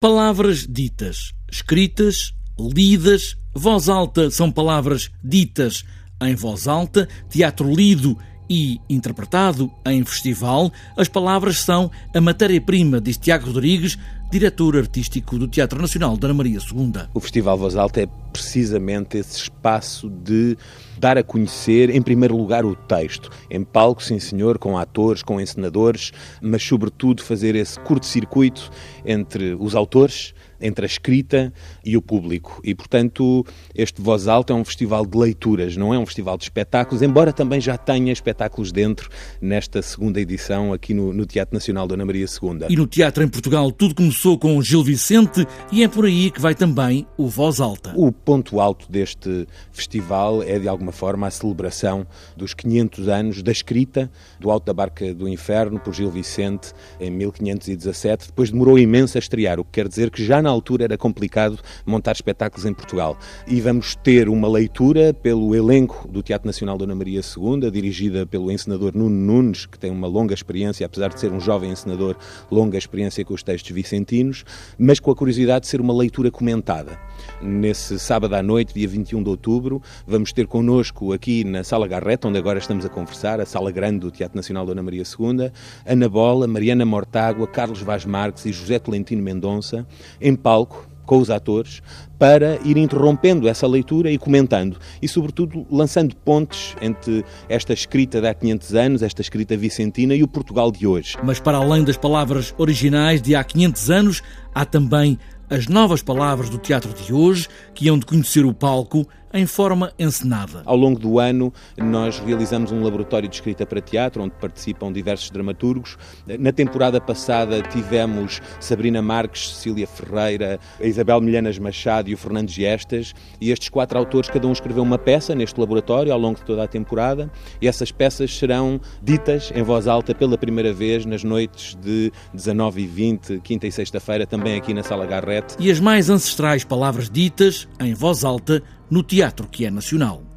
Palavras ditas, escritas, lidas, voz alta são palavras ditas em voz alta, teatro lido e interpretado em festival. As palavras são a matéria-prima, diz Tiago Rodrigues, diretor artístico do Teatro Nacional Dona Maria II. O Festival Voz Alta é precisamente esse espaço de dar a conhecer, em primeiro lugar, o texto. Em palco, sim senhor, com atores, com encenadores, mas sobretudo fazer esse curto-circuito entre os autores, entre a escrita e o público. E, portanto, este Voz Alta é um festival de leituras, não é um festival de espetáculos, embora também já tenha espetáculos dentro nesta segunda edição aqui no, no Teatro Nacional Dona Maria II. E no teatro em Portugal tudo começou com Gil Vicente e é por aí que vai também o Voz Alta. O ponto alto deste festival é, de alguma forma, a celebração dos 500 anos da escrita do Alto da Barca do Inferno por Gil Vicente em 1517. Depois demorou imenso a estrear, o que quer dizer que já na altura era complicado montar espetáculos em Portugal. E vamos ter uma leitura pelo elenco do Teatro Nacional Dona Maria II, dirigida pelo encenador Nuno Nunes, que tem uma longa experiência, apesar de ser um jovem encenador, longa experiência com os textos vicentinos, mas com a curiosidade de ser uma leitura comentada. Nesse sábado à noite, dia 21 de outubro, vamos ter connosco aqui na Sala Garreta, onde agora estamos a conversar, a sala grande do Teatro Nacional Dona Maria II, Ana Bola, Mariana Mortágua, Carlos Vaz Marques e José Tolentino Mendonça, em palco, com os atores, para ir interrompendo essa leitura e comentando. E, sobretudo, lançando pontes entre esta escrita de há 500 anos, esta escrita vicentina e o Portugal de hoje. Mas, para além das palavras originais de há 500 anos, há também as novas palavras do teatro de hoje, que iam de conhecer o palco em forma encenada. Ao longo do ano, nós realizamos um laboratório de escrita para teatro, onde participam diversos dramaturgos. Na temporada passada tivemos Sabrina Marques, Cecília Ferreira, a Isabel Milhanas Machado e o Fernando Gestas, e estes quatro autores, cada um escreveu uma peça neste laboratório ao longo de toda a temporada, e essas peças serão ditas em voz alta pela primeira vez nas noites de 19 e 20, quinta e sexta-feira, também aqui na Sala Garrete. E as mais ancestrais palavras ditas em voz alta no teatro que é nacional.